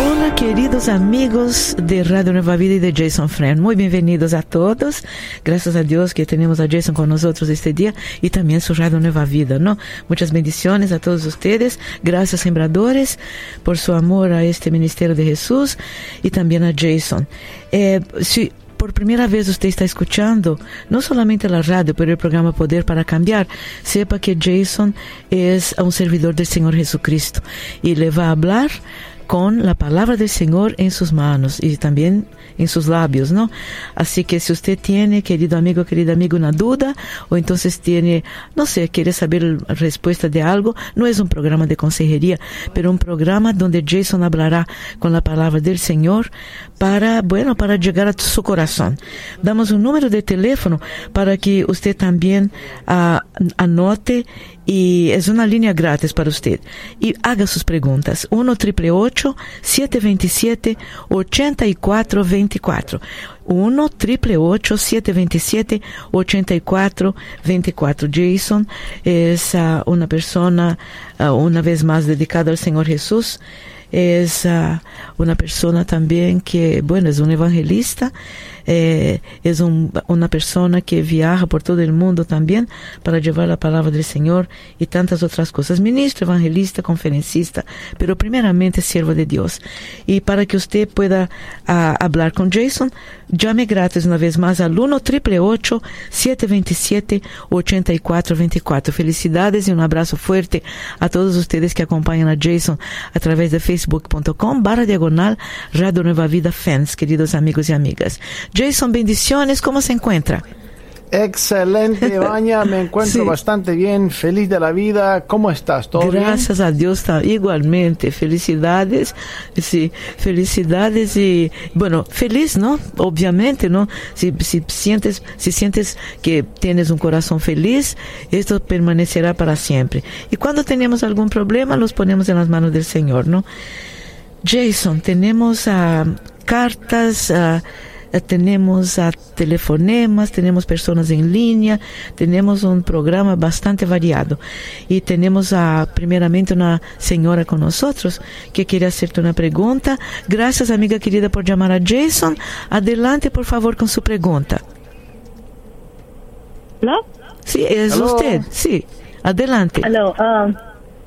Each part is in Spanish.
Hola queridos amigos de Radio Nueva Vida y de Jason Friend, muy bienvenidos a todos. Gracias a Dios que tenemos a Jason con nosotros este día y también su Radio Nueva Vida, ¿no? Muchas bendiciones a todos ustedes. Gracias sembradores por su amor a este ministerio de Jesús y también a Jason. Eh, por primera vez usted está escuchando, no solamente la radio, pero el programa Poder para Cambiar, sepa que Jason es un servidor del Señor Jesucristo y le va a hablar con la palabra del Señor en sus manos y también en sus labios, ¿no? Así que si usted tiene, querido amigo, querida amigo, una duda o entonces tiene, no sé, quiere saber la respuesta de algo, no es un programa de consejería, pero un programa donde Jason hablará con la palabra del Señor para, bueno, para llegar a su corazón. Damos un número de teléfono para que usted también uh, anote y es una línea gratis para usted. Y haga sus preguntas. 1 triple 727 8424 1 triple 727 8424 Jason es uh, una persona, uh, una vez más dedicada al Señor Jesús. Es uh, una persona también que, bueno, es un evangelista eh, es un, una persona que viaja por todo el mundo también para llevar la palabra del Señor y tantas otras cosas. Ministro, evangelista, conferencista, pero primeramente siervo de Dios. Y para que usted pueda uh, hablar con Jason, llame gratis una vez más al 1 727 8424 Felicidades y un abrazo fuerte a todos ustedes que acompañan a Jason a través de facebook.com barra diagonal Radio Nueva Vida Fans, queridos amigos y amigas. Jason, bendiciones, ¿cómo se encuentra? Excelente, Baña, me encuentro Sí. bastante bien, feliz de la vida. ¿Cómo estás? ¿Todo bien? Gracias a Dios, igualmente. Felicidades, sí, felicidades y, bueno, feliz, ¿no? Obviamente, ¿no? Si, si sientes, si sientes que tienes un corazón feliz, esto permanecerá para siempre. Y cuando tenemos algún problema, los ponemos en las manos del Señor, ¿no? Jason, tenemos ah, cartas, ah, tenemos ah, telefonemas, tenemos personas en línea, tenemos un programa bastante variado. Y tenemos ah, primeramente una señora con nosotros que quiere hacerte una pregunta. Gracias, amiga querida, por llamar a Jason. Adelante, por favor, con su pregunta. ¿No? Sí, es usted. Sí, adelante. Aló, ah,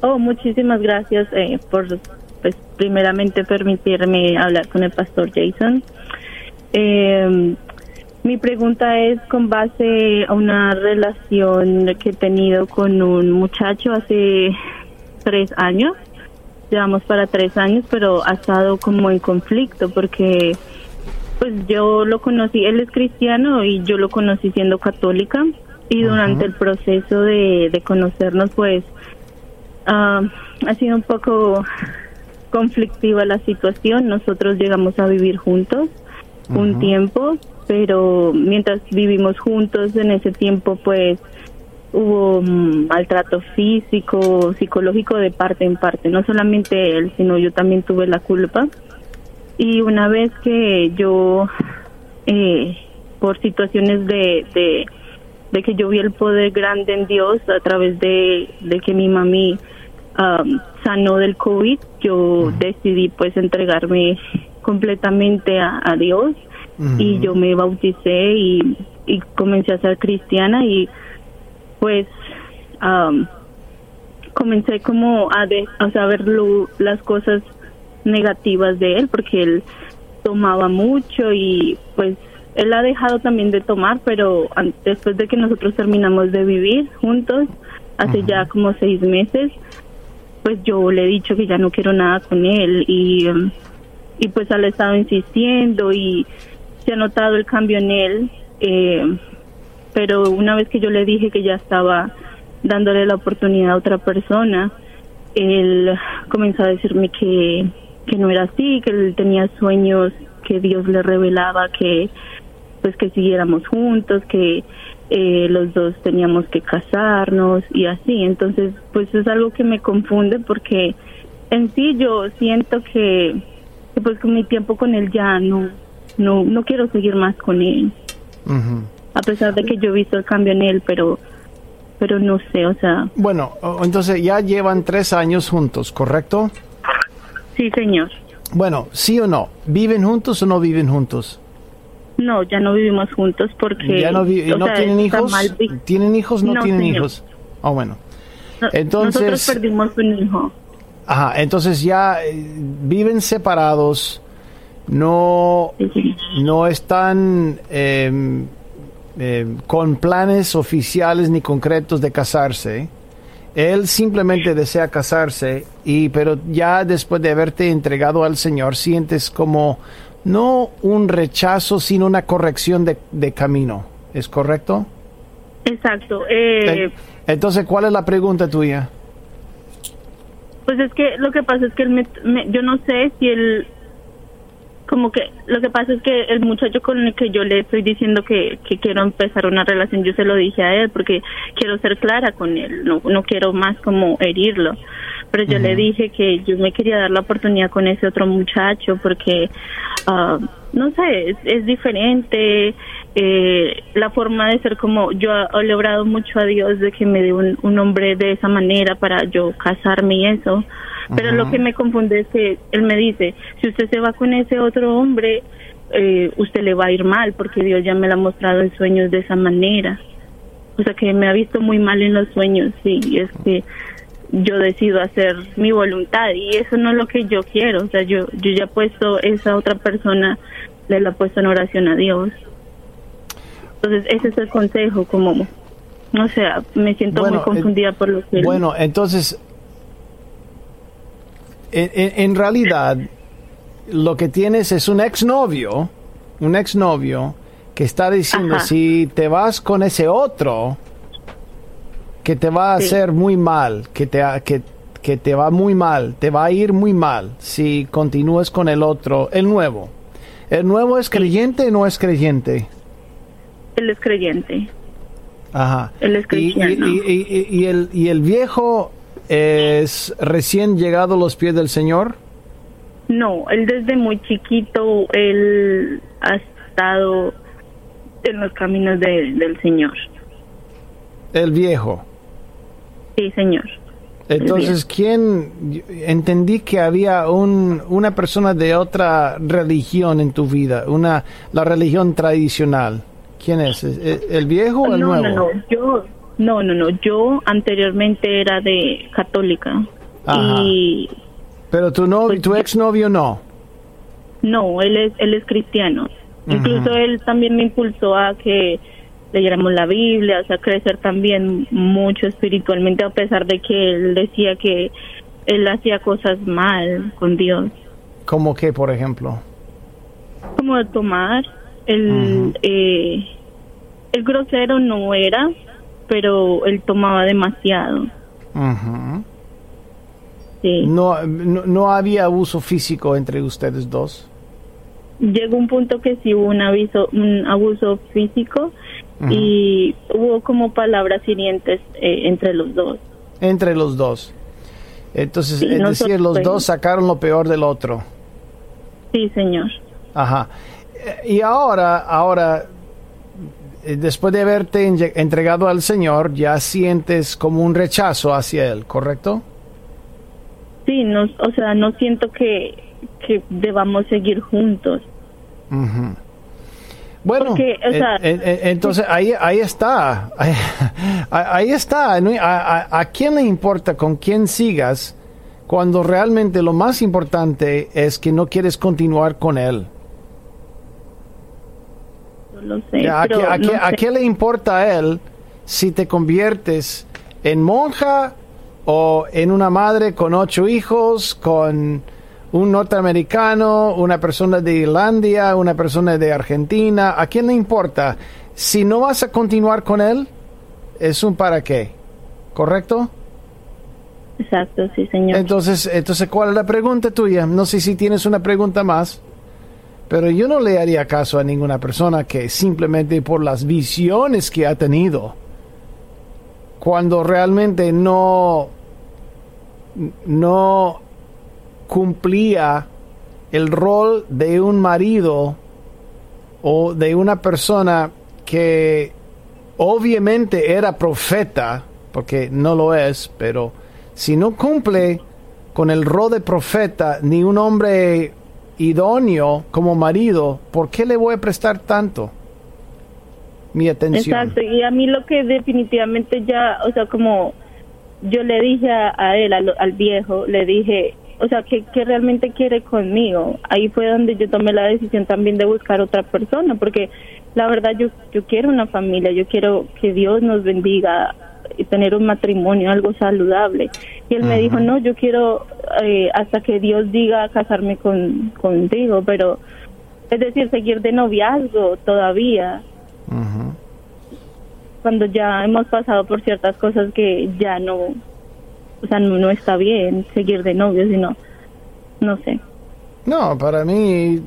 oh, muchísimas gracias eh, por, pues, primeramente permitirme hablar con el pastor Jason. Eh, mi pregunta es con base a una relación que he tenido con un muchacho hace tres años. Llevamos para tres años, pero ha estado como en conflicto porque pues yo lo conocí, él es cristiano y yo lo conocí siendo católica y durante el proceso de, de conocernos pues ah, ha sido un poco conflictiva la situación. Nosotros llegamos a vivir juntos un tiempo, pero mientras vivimos juntos en ese tiempo pues hubo mm, maltrato físico, psicológico de parte en parte, no solamente él, sino yo también tuve la culpa. Y una vez que yo, eh, por situaciones de, de, de que yo vi el poder grande en Dios a través de, de que mi mami um, sanó del COVID, yo decidí pues entregarme completamente a, a Dios. Y yo me bauticé y, y comencé a ser cristiana y pues um, comencé como a, de, a saber lo- las cosas negativas de él porque él tomaba mucho y pues él ha dejado también de tomar pero después de que nosotros terminamos de vivir juntos hace ya como seis meses pues yo le he dicho que ya no quiero nada con él y um, y pues ha estado insistiendo y se ha notado el cambio en él eh, pero una vez que yo le dije que ya estaba dándole la oportunidad a otra persona, él comenzó a decirme que, que no era así, que él tenía sueños que Dios le revelaba que pues que siguiéramos juntos, que eh, los dos teníamos que casarnos y así. Entonces, pues es algo que me confunde porque en sí yo siento que que pues con mi tiempo con él ya no, no, no quiero seguir más con él. A pesar de que yo he visto el cambio en él, pero, pero no sé, o sea, Bueno, entonces ya llevan tres años juntos, ¿correcto? sí señor. Bueno, sí o no, ¿viven juntos o no viven juntos? No, ya no vivimos juntos porque... ¿Ya no, no sea, tienen hijos? mal ¿Tienen hijos? No, No, tienen señor. hijos. Ah, bueno. No- Entonces- Nosotros perdimos un hijo. Ajá, entonces ya eh, viven separados, no, no están eh, eh, con planes oficiales ni concretos de casarse. Él simplemente desea casarse, y, pero ya después de haberte entregado al Señor, sientes como no un rechazo, sino una corrección de, de camino. ¿Es correcto? Exacto. Eh, Entonces, ¿cuál es la pregunta tuya? Pues es que lo que pasa es que él me, me- yo no sé si él, como que lo que pasa es que el muchacho con el que yo le estoy diciendo que, que quiero empezar una relación, yo se lo dije a él porque quiero ser clara con él, no, no quiero más como herirlo. Pero yo le dije que yo me quería dar la oportunidad con ese otro muchacho porque, ah, no sé, es, es diferente. eh, la forma de ser como yo he logrado mucho a Dios de que me dé un, un hombre de esa manera para yo casarme y eso. Pero lo que me confunde es que él me dice, si usted se va con ese otro hombre, eh, usted le va a ir mal porque Dios ya me lo ha mostrado en sueños de esa manera. O sea que me ha visto muy mal en los sueños y es que yo decido hacer mi voluntad y eso no es lo que yo quiero. O sea, yo, yo ya he puesto esa otra persona, le la he puesto en oración a Dios. Entonces ese es el consejo, como, no sé, me siento Bueno, muy confundida por lo que... él- Bueno, entonces, en, en- en realidad, lo que tienes es un exnovio, un exnovio que está diciendo, Ajá. si te vas con ese otro, que te va a Sí. hacer muy mal, que te, que, que te va muy mal, te va a ir muy mal si continúas con el otro, el nuevo. ¿El nuevo es creyente o no es creyente? Él es creyente. Ajá. Él es cristiano. Y, y- y- y el, y el viejo es recién llegado a los pies del Señor. No, él desde muy chiquito, él ha estado en los caminos de- del Señor. El viejo. Sí, Señor. Entonces, ¿quién? Entendí que había un, una persona de otra religión en tu vida, una la religión tradicional. ¿Quién es? ¿El viejo o el no, nuevo? no, no, yo, no, no, no, yo anteriormente era de católica Ajá. y Pero tu novio, Pues tu yo- exnovio no. no, él es, él es cristiano. Incluso él también me impulsó a que leyéramos la Biblia, o sea, crecer también mucho espiritualmente, a pesar de que él decía que él hacía cosas mal con Dios. ¿Cómo que, por ejemplo? como de tomar el eh, el grosero no era pero él tomaba demasiado Ujú. Sí. no, no, no había abuso físico entre ustedes dos. llegó un punto que sí hubo un aviso un abuso físico y hubo como palabras hirientes eh, entre los dos Entre los dos. Entonces, Sí, es decir, los pues- dos sacaron lo peor del otro. sí señor Ajá. Eh, Y ahora, ahora, eh, después de haberte entregado al Señor, ya sientes como un rechazo hacia Él, ¿correcto? Sí no o sea no siento que que debamos seguir juntos. Bueno, Porque, o eh, sea- eh, eh, entonces ahí, ahí está, ahí, ahí está. ¿A, a, a quién le importa con quién sigas cuando realmente lo más importante es que no quieres continuar con él? no lo sé ¿A, pero qué, a no qué- a sé. qué le importa a él si te conviertes en monja o en una madre con ocho hijos, con un norteamericano, una persona de Irlandia, una persona de Argentina? ¿A quién le importa? Si no vas a continuar con él, es un para qué, ¿correcto? exacto sí señor Entonces, entonces, ¿cuál es la pregunta tuya? No sé si tienes una pregunta más, pero yo no le haría caso a ninguna persona que simplemente por las visiones que ha tenido, cuando realmente no, no cumplía el rol de un marido o de una persona que obviamente era profeta, porque no lo es, pero si no cumple con el rol de profeta ni un hombre idóneo como marido, ¿por qué le voy a prestar tanto mi atención? Exacto, y a mí lo que definitivamente ya, o sea, como yo le dije a, él, al, viejo, le dije, o sea, ¿qué, ¿qué, realmente quiere conmigo? Ahí fue donde yo tomé la decisión también de buscar otra persona, porque la verdad yo, yo quiero una familia, yo quiero que Dios nos bendiga y tener un matrimonio, algo saludable. Y él me dijo, no, yo quiero eh, hasta que Dios diga casarme con, contigo, pero es decir, seguir de noviazgo todavía. Cuando ya hemos pasado por ciertas cosas que ya no, o sea, no, está bien seguir de novio, sino, no sé. No, para mí,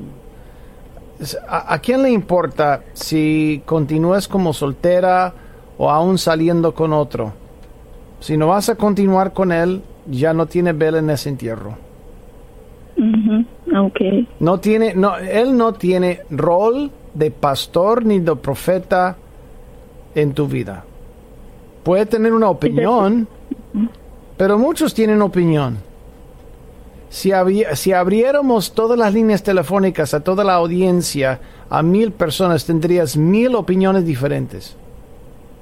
¿a, ¿a quién le importa si continúas como soltera o aún saliendo con otro? Si no vas a continuar con él, ya no tiene vela en ese entierro. okay. No tiene, no, él no tiene rol de pastor ni de profeta en tu vida. Puede tener una opinión, pero muchos tienen opinión. Si, si abriéramos todas las líneas telefónicas a toda la audiencia, a mil personas, tendrías mil opiniones diferentes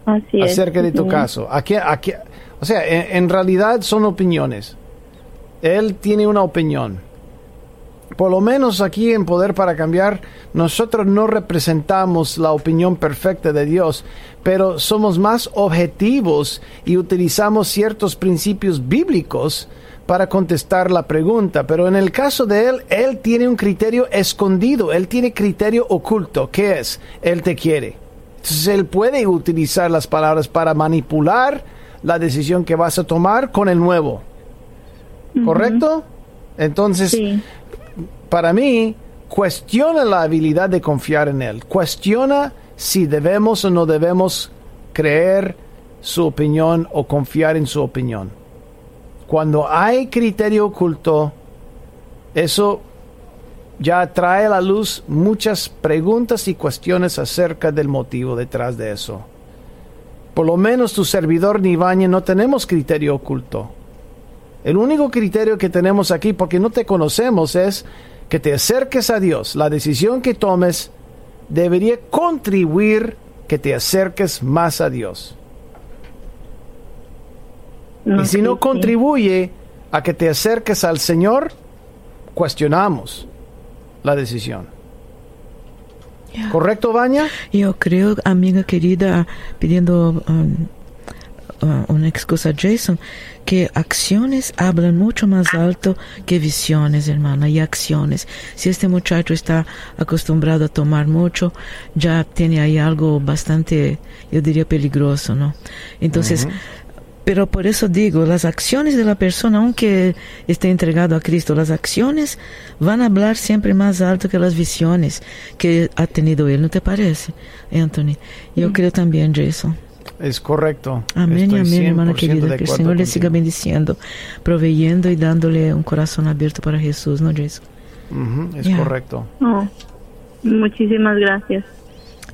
Así acerca de tu caso. Aquí, aquí, o sea, en, realidad son opiniones. Él tiene una opinión. Por lo menos aquí en Poder para Cambiar, nosotros no representamos la opinión perfecta de Dios, pero somos más objetivos y utilizamos ciertos principios bíblicos para contestar la pregunta. Pero en el caso de él, él tiene un criterio escondido, él tiene criterio oculto. ¿Qué es? Él te quiere. Entonces él puede utilizar las palabras para manipular la decisión que vas a tomar con el nuevo. ¿Correcto? Entonces, para mí, cuestiona la habilidad de confiar en Él. Cuestiona si debemos o no debemos creer su opinión o confiar en su opinión. Cuando hay criterio oculto, eso ya trae a la luz muchas preguntas y cuestiones acerca del motivo detrás de eso. Por lo menos tu servidor ni bañe no tenemos criterio oculto. El único criterio que tenemos aquí, porque no te conocemos, es que te acerques a Dios. La decisión que tomes debería contribuir que te acerques más a Dios. y si no contribuye a que te acerques al Señor, cuestionamos la decisión. ¿Correcto, Baña? Yo creo, amiga querida, pidiendo um, una excusa a Jason, que acciones hablan mucho más alto que visiones, hermana, y acciones. Si este muchacho está acostumbrado a tomar mucho, ya tiene ahí algo bastante, yo diría, peligroso, ¿no? Entonces, pero por eso digo, las acciones de la persona, aunque esté entregado a Cristo, las acciones van a hablar siempre más alto que las visiones que ha tenido él, ¿no te parece, Anthony? Yo creo también, Jason. Es correcto. Amén y amén, hermana querida. Que el Señor le siga bendiciendo, proveyendo y dándole un corazón abierto para Jesús, ¿no, Jason? es correcto. Oh, muchísimas gracias.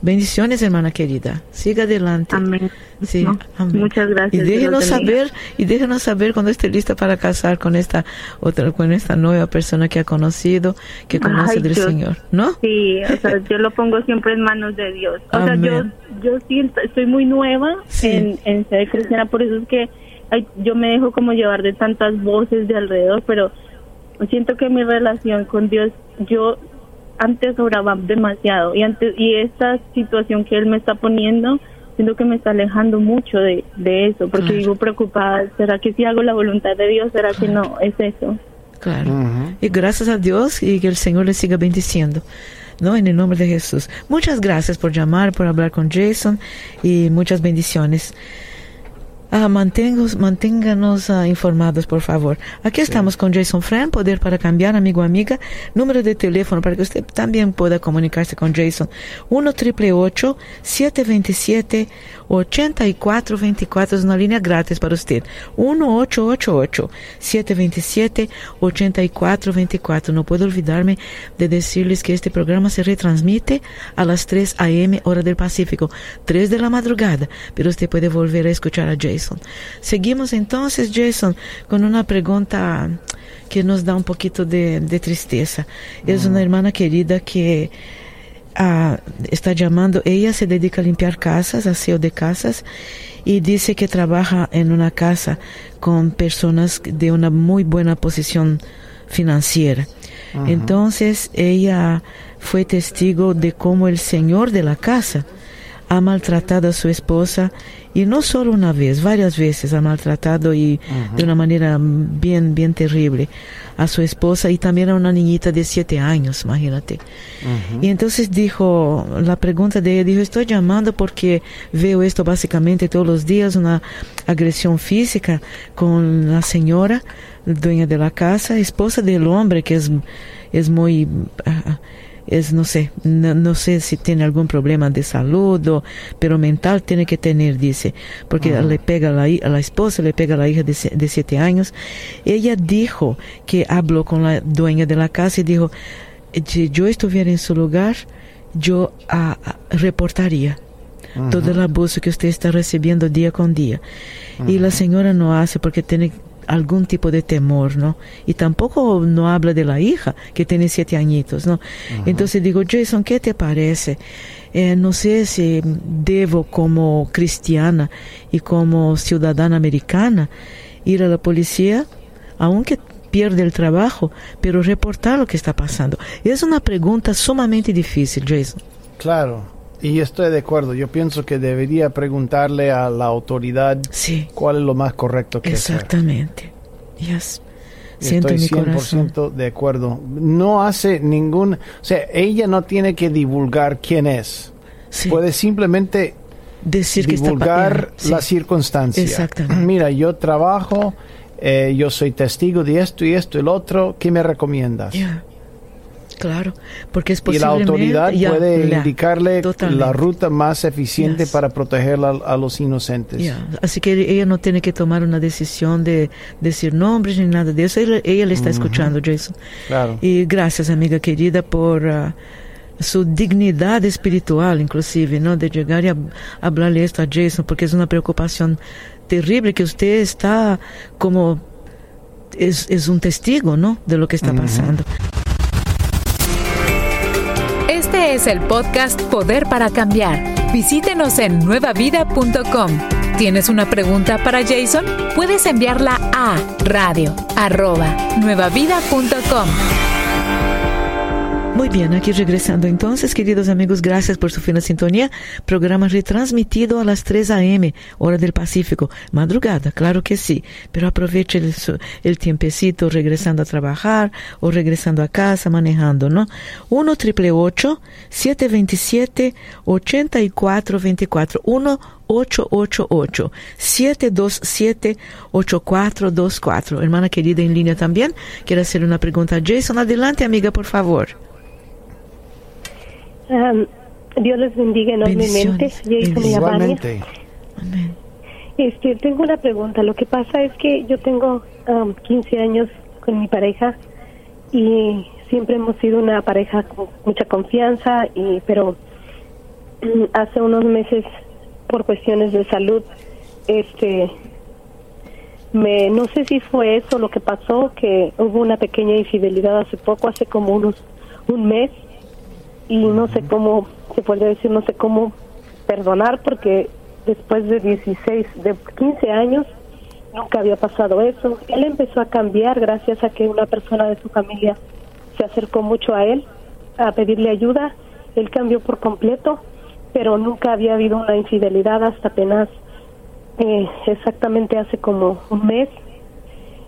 Bendiciones, hermana querida. Siga adelante. Amén. Sí, Muchas gracias. Y déjenos saber, y déjenos saber cuando esté lista para casar con esta otra, con esta nueva persona que ha conocido, que conoce del Señor, ¿no? Sí, o sea, yo lo pongo siempre en manos de Dios. O sea, yo, yo siento, estoy muy nueva en, en ser cristiana, por eso es que yo me dejo como llevar de tantas voces de alrededor, pero siento que mi relación con Dios, yo antes oraba demasiado y antes y esta situación que él me está poniendo siento que me está alejando mucho de, eso, porque vivo preocupada, ¿será que si hago la voluntad de Dios? ¿Será que no? Es eso. Claro. Y gracias a Dios y que el Señor le siga bendiciendo. ¿no? En el nombre de Jesús. Muchas gracias por llamar, por hablar con Jason y muchas bendiciones. Ah, manténganos, manténganos ah, informados, por favor. Aquí estamos con Jason Fran, Poder para Cambiar, amigo amiga. Número de teléfono para que usted también pueda comunicarse con Jason. 1 727 8424 es una línea gratis para usted. 1-888-727-8424. No puedo olvidarme de decirles que este programa se retransmite a las 3 a.m. hora del Pacífico, 3 de la madrugada, pero usted puede volver a escuchar a Jason. Seguimos entonces, Jason, con una pregunta que nos da un poquito de, tristeza. Es una hermana querida que ah, está llamando, ella se dedica a limpiar casas, aseo de casas, y dice que trabaja en una casa con personas de una muy buena posición financiera. Entonces ella fue testigo de cómo el señor de la casa ha maltratado a su esposa y no solo una vez, varias veces ha maltratado y de una manera bien, bien terrible a su esposa y también a una niñita de siete años, imagínate. Y entonces dijo, la pregunta de ella dijo, estoy llamando porque veo esto básicamente todos los días, una agresión física con la señora, dueña de la casa, esposa del hombre que es, es muy... Ah, es, no sé, no, sé si tiene algún problema de salud, o, pero mental tiene que tener, dice, porque le pega a la, a la esposa, le pega a la hija de, de siete años. Ella dijo que habló con la dueña de la casa y dijo, si yo estuviera en su lugar, yo ah, ah, reportaría todo el abuso que usted está recibiendo día con día. Y la señora no hace porque tiene algún tipo de temor, ¿no? Y tampoco no habla de la hija que tiene siete añitos, ¿no? Entonces digo, Jason, ¿qué te parece? Eh, no sé si debo como cristiana y como ciudadana americana ir a la policía, aunque pierde el trabajo, pero reportar lo que está pasando. Es una pregunta sumamente difícil, Jason. Claro, y estoy de acuerdo. Yo pienso que debería preguntarle a la autoridad cuál es lo más correcto que Exactamente. hacer. Yes. Siento Estoy 100% de acuerdo. No hace ningún... O sea, ella no tiene que divulgar quién es. Puede simplemente Decir divulgar que la circunstancia. Exactamente. Mira, yo trabajo, eh, yo soy testigo de esto y esto y el otro. ¿Qué me recomiendas? Claro, porque es posible. Y la autoridad puede indicarle la ruta más eficiente para proteger a, los inocentes. Así que ella no tiene que tomar una decisión de decir nombres ni nada de eso. Ella, le está escuchando, Jason. Claro. Y gracias, amiga querida, por uh, su dignidad espiritual, inclusive, ¿no? De llegar y hablarle esto a Jason, porque es una preocupación terrible que usted está como es, es un testigo, ¿no? De lo que está pasando. Es el podcast Poder para Cambiar. Visítenos en nuevavida.com. ¿Tienes una pregunta para Jason? Puedes enviarla a radio muy bien, aquí regresando entonces, queridos amigos, gracias por su fina sintonía. Programa retransmitido a las 3 a.m., hora del Pacífico. Madrugada, claro que sí, pero aproveche el, tiempecito regresando a trabajar o regresando a casa, manejando, ¿no? 1 triple 727 8424 1 888 727 8424 Hermana querida en línea también, quiere hacer una pregunta a Jason. Adelante, amiga, por favor. Dios les bendiga enormemente. Igualmente. Este, tengo una pregunta. Lo que pasa es que yo tengo 15 años con mi pareja y siempre hemos sido una pareja con mucha confianza, y pero hace unos meses por cuestiones de salud, este, me no sé si fue eso lo que pasó, que hubo una pequeña infidelidad hace poco, hace como unos un mes y no sé cómo, se puede decir, no sé cómo perdonar porque después de 16, de 15 años nunca había pasado eso. Él empezó a cambiar gracias a que una persona de su familia se acercó mucho a él a pedirle ayuda. Él cambió por completo, pero nunca había habido una infidelidad hasta apenas eh, exactamente hace como un mes.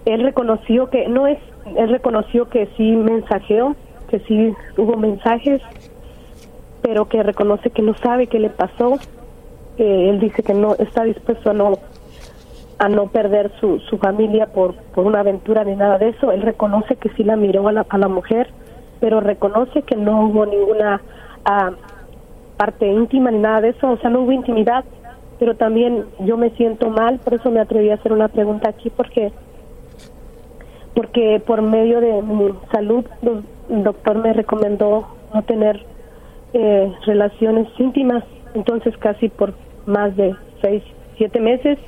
Él reconoció que no es, él reconoció que sí mensajeó, que sí hubo mensajes, pero que reconoce que no sabe qué le pasó. él dice que no está dispuesto a no a no perder su, su familia por, por una aventura ni nada de eso. Él reconoce que sí la miró a la, a la mujer, pero reconoce que no hubo ninguna ah, parte íntima ni nada de eso, o sea, no hubo intimidad, pero también yo me siento mal, por eso me atreví a hacer una pregunta aquí, porque porque por medio de mi salud el doctor me recomendó no tener eh, relaciones íntimas, entonces casi por más de seis, siete meses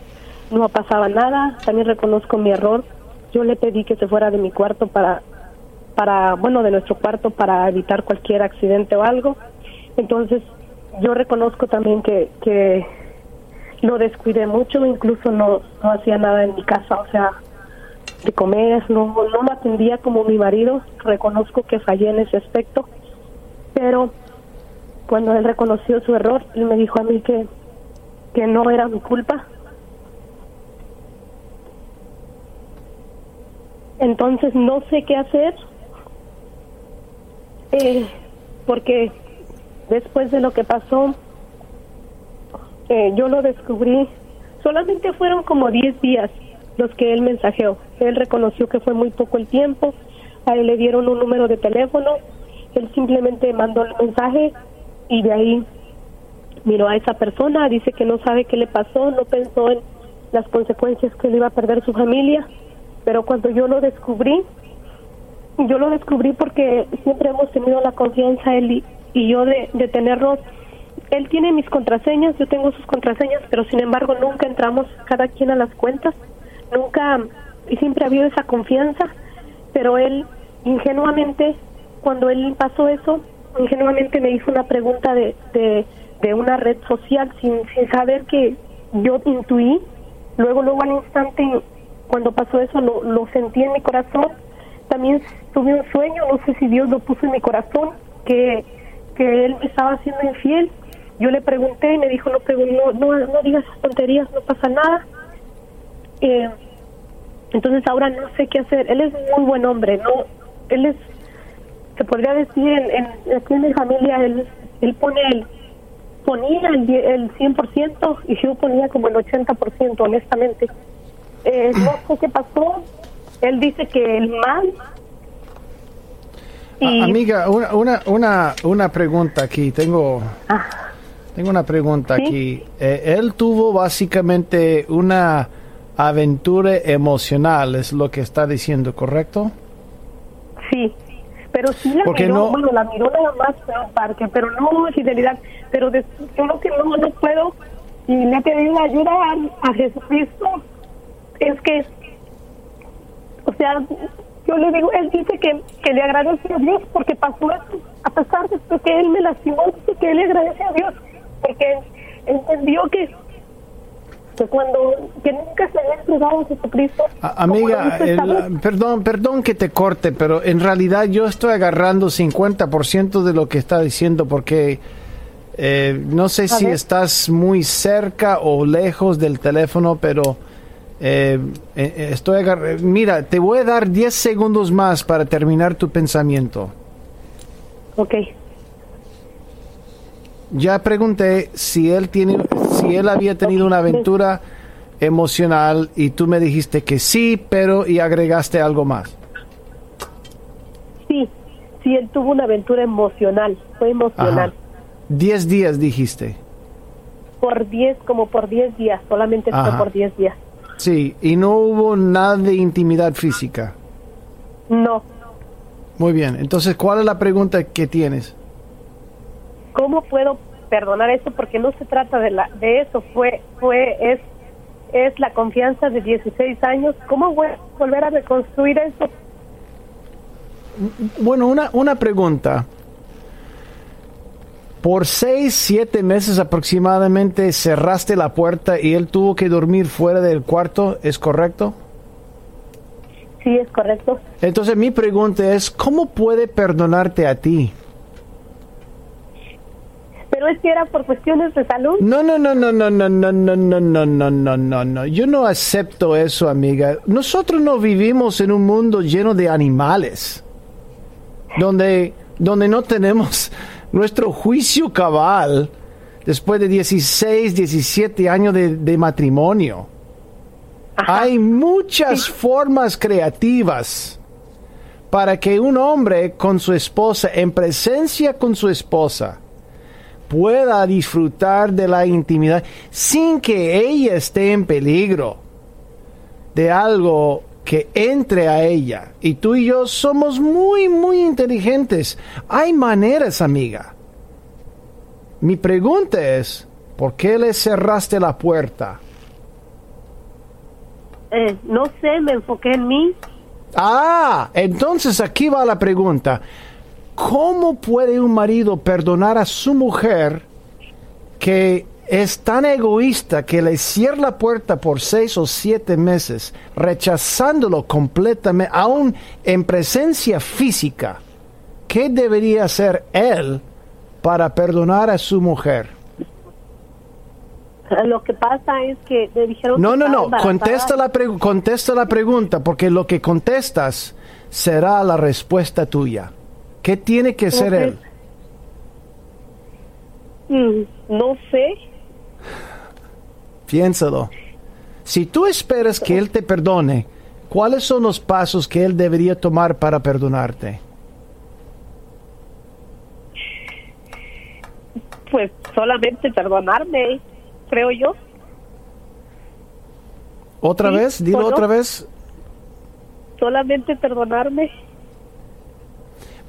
no pasaba nada, también reconozco mi error, yo le pedí que se fuera de mi cuarto para, para bueno, de nuestro cuarto para evitar cualquier accidente o algo, entonces yo reconozco también que, que lo descuidé mucho, incluso no, no hacía nada en mi casa, o sea, de comer, no, no me atendía como mi marido, reconozco que fallé en ese aspecto, pero cuando él reconoció su error, él me dijo a mí que, que no era mi culpa. Entonces no sé qué hacer, eh, porque después de lo que pasó, eh, yo lo descubrí, solamente fueron como 10 días los que él mensajeó. Él reconoció que fue muy poco el tiempo, a él le dieron un número de teléfono, él simplemente mandó el mensaje y de ahí miró a esa persona, dice que no sabe qué le pasó, no pensó en las consecuencias que él iba a perder su familia, pero cuando yo lo descubrí, yo lo descubrí porque siempre hemos tenido la confianza él y, yo de, de tenernos él tiene mis contraseñas, yo tengo sus contraseñas, pero sin embargo nunca entramos cada quien a las cuentas nunca y siempre ha habido esa confianza, pero él ingenuamente, cuando él pasó eso, ingenuamente me hizo una pregunta de, de, una red social sin, sin saber que yo intuí, luego, luego al instante, cuando pasó eso, lo, lo sentí en mi corazón, también tuve un sueño, no sé si Dios lo puso en mi corazón, que, que él me estaba haciendo infiel, yo le pregunté y me dijo, no, no, no, no digas tonterías, no pasa nada, eh, entonces ahora no sé qué hacer. Él es muy buen hombre, no, él es, se podría decir, en, en, aquí en mi familia, él, él pone el, ponía el, el 100% y yo ponía como el 80%, honestamente. Eh, no sé qué pasó. Él dice que el mal. Y... Amiga, una, una, una, una pregunta aquí. Tengo, ah. tengo una pregunta ¿Sí? aquí. Eh, él tuvo básicamente una aventura emocional, es lo que está diciendo, ¿correcto? Sí, pero sí la miró, no? bueno, la miró nada más un parque, pero no fidelidad, pero de, yo lo que no, no puedo y le he pedido ayuda a, a Jesucristo es que, o sea, yo le digo, él dice que, que le agradece a Dios porque pasó eso, a pesar de que él me lastimó, dice que él le agradece a Dios porque entendió que que cuando que nunca se había entregado a Jesucristo. amiga, el, perdón, perdón que te corte, pero en realidad yo estoy agarrando 50% de lo que está diciendo porque eh, no sé a si ver. estás muy cerca o lejos del teléfono, pero eh, eh estoy agarrando. Mira, te voy a dar 10 segundos más para terminar tu pensamiento. Ok. Ya pregunté si él tiene si él había tenido una aventura emocional y tú me dijiste que sí, pero y agregaste algo más. Sí, sí, él tuvo una aventura emocional, fue emocional. Ajá. Diez días dijiste. Por diez, como por diez días, solamente Ajá. fue por diez días. Sí, y no hubo nada de intimidad física. No. Muy bien, entonces, ¿cuál es la pregunta que tienes? ¿Cómo puedo perdonar eso porque no se trata de la de eso fue fue es es la confianza de 16 años cómo voy a volver a reconstruir eso bueno una una pregunta por seis, siete meses aproximadamente cerraste la puerta y él tuvo que dormir fuera del cuarto, ¿es correcto? Sí, es correcto. Entonces mi pregunta es, ¿cómo puede perdonarte a ti? Pero es que era por cuestiones de salud. No, no, no, no, no, no, no, no, no, no, no, no, no, no. Yo no acepto eso, amiga. Nosotros no vivimos en un mundo lleno de animales, donde, donde no tenemos nuestro juicio cabal después de 16, 17 años de, de matrimonio. Hay muchas formas creativas para que un hombre con su esposa, en presencia con su esposa, pueda disfrutar de la intimidad sin que ella esté en peligro de algo que entre a ella. Y tú y yo somos muy, muy inteligentes. Hay maneras, amiga. Mi pregunta es, ¿por qué le cerraste la puerta? Eh, no sé, me enfoqué en mí. Ah, entonces aquí va la pregunta. ¿Cómo puede un marido perdonar a su mujer que es tan egoísta que le cierra la puerta por seis o siete meses, rechazándolo completamente, aún en presencia física? ¿Qué debería hacer él para perdonar a su mujer? Lo que pasa es que me dijeron No, que no, no, contesta la, contesta la pregunta, porque lo que contestas será la respuesta tuya. ¿Qué tiene que ser él? Mm, no sé. Piénsalo. Si tú esperas que él te perdone, ¿cuáles son los pasos que él debería tomar para perdonarte? Pues solamente perdonarme, creo yo. ¿Otra Sí, vez? Dilo otra vez. Solamente perdonarme.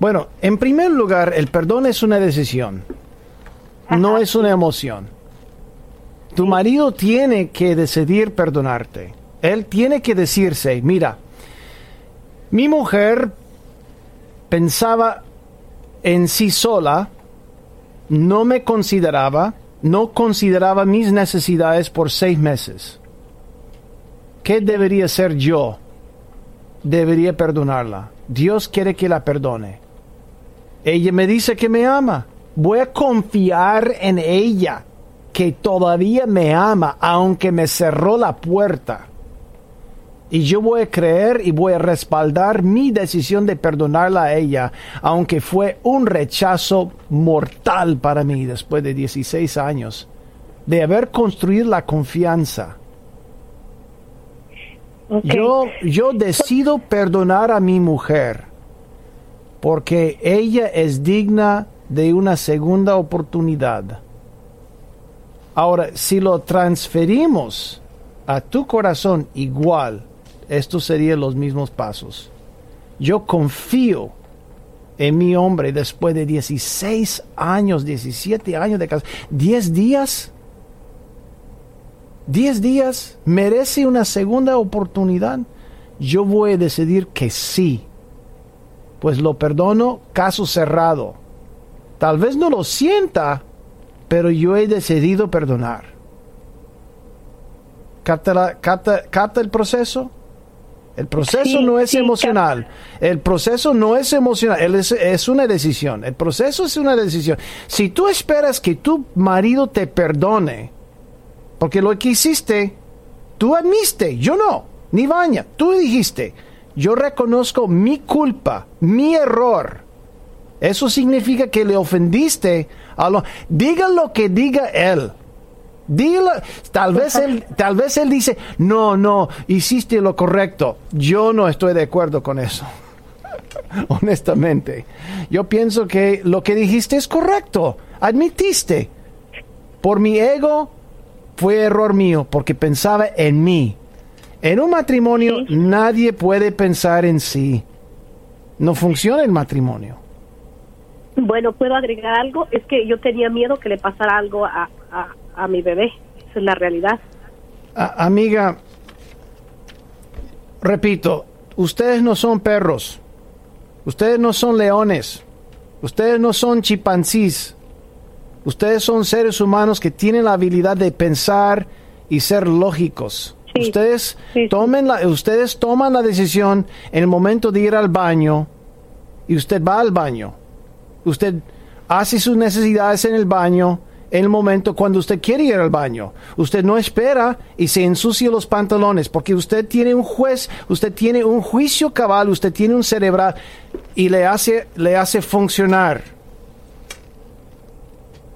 Bueno, en primer lugar, el perdón es una decisión, no es una emoción. Tu marido tiene que decidir perdonarte. Él tiene que decirse, mira, mi mujer pensaba en sí sola, no me consideraba, no consideraba mis necesidades por seis meses. ¿Qué debería ser yo? Debería perdonarla. Dios quiere que la perdone. Ella me dice que me ama. Voy a confiar en ella, que todavía me ama, aunque me cerró la puerta. Y yo voy a creer y voy a respaldar mi decisión de perdonarla a ella, aunque fue un rechazo mortal para mí después de 16 años, de haber construido la confianza. Yo, yo decido perdonar a mi mujer porque ella es digna de una segunda oportunidad. Ahora, si lo transferimos a tu corazón igual, estos serían los mismos pasos. Yo confío en mi hombre después de 16 años, 17 años de casa, 10 días 10 días merece una segunda oportunidad, yo voy a decidir que sí. Pues lo perdono, caso cerrado. Tal vez no lo sienta, pero yo he decidido perdonar. ¿Capta, la- capta- capta el proceso? El proceso Sí, no es sí, emocional. El proceso no es emocional. Él es, es una decisión. El proceso es una decisión. Si tú esperas que tu marido te perdone, porque lo que hiciste, tú admiste, yo no, ni baña. Tú dijiste, yo reconozco mi culpa, mi error. Eso significa que le ofendiste a lo... Diga lo que diga él. Tal vez él, tal vez él dice, no, no, hiciste lo correcto. Yo no estoy de acuerdo con eso. Honestamente, yo pienso que lo que dijiste es correcto. Admitiste. Por mi ego fue error mío porque pensaba en mí. En un matrimonio Sí. nadie puede pensar en sí. No funciona el matrimonio. Bueno, ¿puedo agregar algo? Es que yo tenía miedo que le pasara algo a, a, a mi bebé. Esa es la realidad. A- amiga, repito, ustedes no son perros, ustedes no son leones, ustedes no son chimpancés, ustedes son seres humanos que tienen la habilidad de pensar y ser lógicos. Sí, Ustedes, sí, tomen la, ustedes toman la decisión en el momento de ir al baño y usted va al baño. Usted hace sus necesidades en el baño en el momento cuando usted quiere ir al baño. Usted no espera y se ensucia los pantalones porque usted tiene un juez, usted tiene un juicio cabal, usted tiene un cerebral y le hace, le hace funcionar.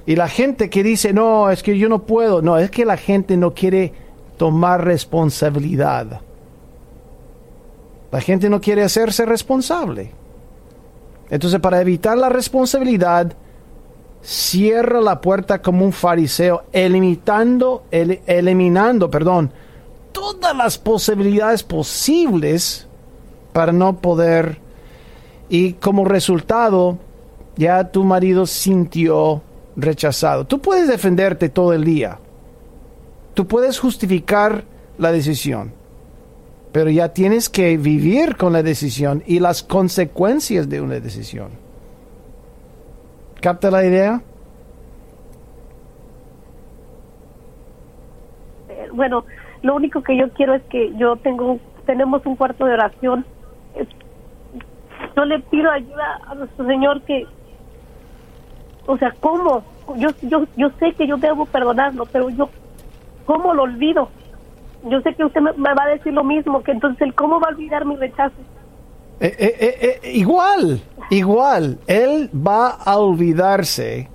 Y la gente que dice, no, es que yo no puedo, no, es que la gente no quiere tomar responsabilidad. La gente no quiere hacerse responsable. Entonces, para evitar la responsabilidad, cierra la puerta como un fariseo, eliminando, eliminando, perdón, todas las posibilidades posibles para no poder. Y como resultado, ya tu marido sintió rechazado. Tú puedes defenderte todo el día. Tú puedes justificar la decisión. Pero ya tienes que vivir con la decisión y las consecuencias de una decisión. ¿Capta la idea? Bueno, lo único que yo quiero es que yo tengo, tenemos un cuarto de oración. Yo le pido ayuda a nuestro Señor que, o sea, ¿cómo? Yo, yo, yo sé que yo debo perdonarlo, pero yo, ¿cómo lo olvido? Yo sé que usted me, va a decir lo mismo, que entonces, ¿cómo va a olvidar mi rechazo? Eh, eh, eh, igual, igual, él va a olvidarse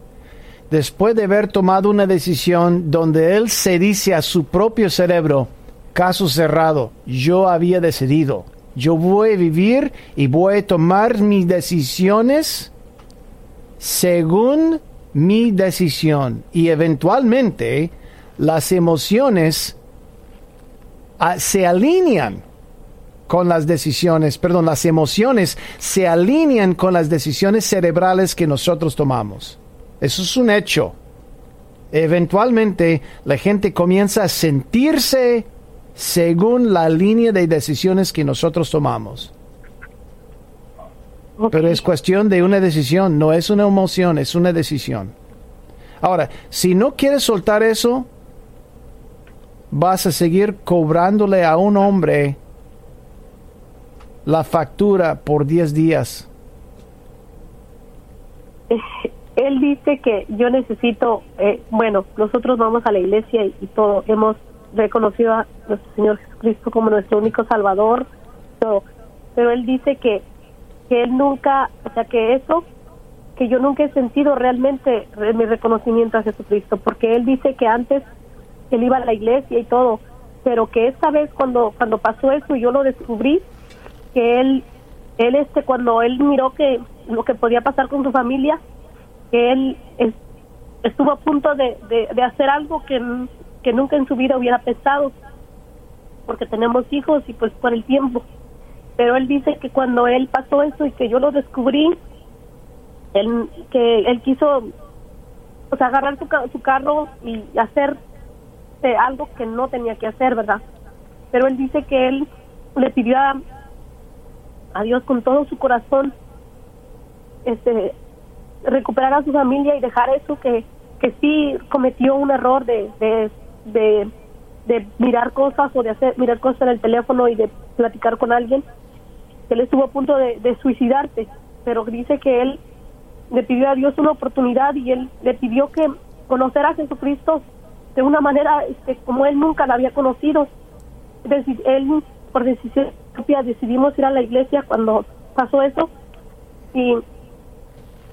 después de haber tomado una decisión donde él se dice a su propio cerebro, caso cerrado, yo había decidido, yo voy a vivir y voy a tomar mis decisiones según mi decisión y eventualmente las emociones ah, se alinean con las decisiones, perdón, las emociones se alinean con las decisiones cerebrales que nosotros tomamos. Eso es un hecho. Eventualmente la gente comienza a sentirse según la línea de decisiones que nosotros tomamos. Pero es cuestión de una decisión, no es una emoción, es una decisión. Ahora, si no quieres soltar eso, vas a seguir cobrándole a un hombre la factura por 10 días. Él dice que yo necesito, eh, bueno, nosotros vamos a la iglesia y, todo, hemos reconocido a nuestro Señor Jesucristo como nuestro único Salvador, todo, pero él dice que que él nunca, o sea, que eso, que yo nunca he sentido realmente mi reconocimiento a Jesucristo, porque él dice que antes él iba a la iglesia y todo, pero que esta vez cuando cuando pasó eso yo lo descubrí, que él, él este, cuando él miró que lo que podía pasar con su familia, que él estuvo a punto de, de, hacer algo que, que nunca en su vida hubiera pensado, porque tenemos hijos y pues por el tiempo. Pero él dice que cuando él pasó eso y que yo lo descubrí, él, que él quiso sea, agarrar su, su carro y hacer eh, algo que no tenía que hacer, ¿verdad? Pero él dice que él le pidió a, Dios con todo su corazón este recuperar a su familia y dejar eso que, que sí cometió un error de, de, de, de mirar cosas o de hacer mirar cosas en el teléfono y de platicar con alguien él estuvo a punto de, suicidarse, pero dice que él le pidió a Dios una oportunidad y él le pidió que conocer a Jesucristo de una manera este, como él nunca la había conocido. él, por decisión propia, decidimos ir a la iglesia cuando pasó eso y,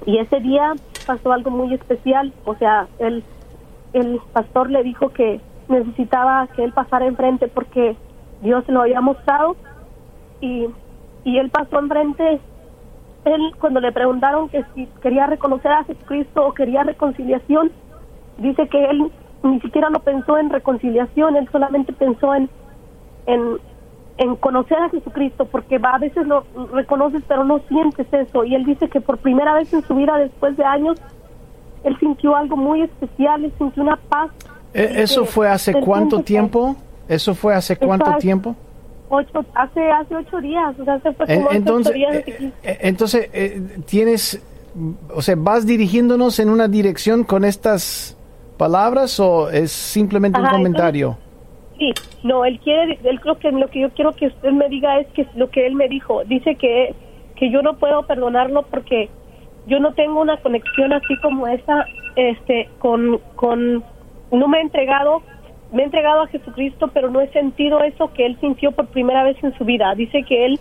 y ese día pasó algo muy especial. O sea, el, el pastor le dijo que necesitaba que él pasara enfrente porque Dios se lo había mostrado y y él pasó enfrente, él cuando le preguntaron que si quería reconocer a Jesucristo o quería reconciliación, dice que él ni siquiera lo pensó en reconciliación, él solamente pensó en, en, en conocer a Jesucristo, porque va, a veces lo reconoces pero no sientes eso, y él dice que por primera vez en su vida, después de años, él sintió algo muy especial, él sintió una paz. ¿E-, ¿Eso fue hace cuánto tiempo? ¿Eso fue hace cuánto tiempo? ocho, hace hace ocho días, o sea, hace fue como entonces, ocho días. Eh, eh, entonces, eh, tienes, o sea, ¿vas dirigiéndonos en una dirección con estas palabras o es simplemente un comentario? sí, no, él quiere, él creo que lo que yo quiero que usted me diga es que lo que él me dijo, dice que, que yo no puedo perdonarlo porque yo no tengo una conexión así como esa, este, con, con, no me he entregado me he entregado a Jesucristo, pero no he sentido eso que él sintió por primera vez en su vida. Dice que él,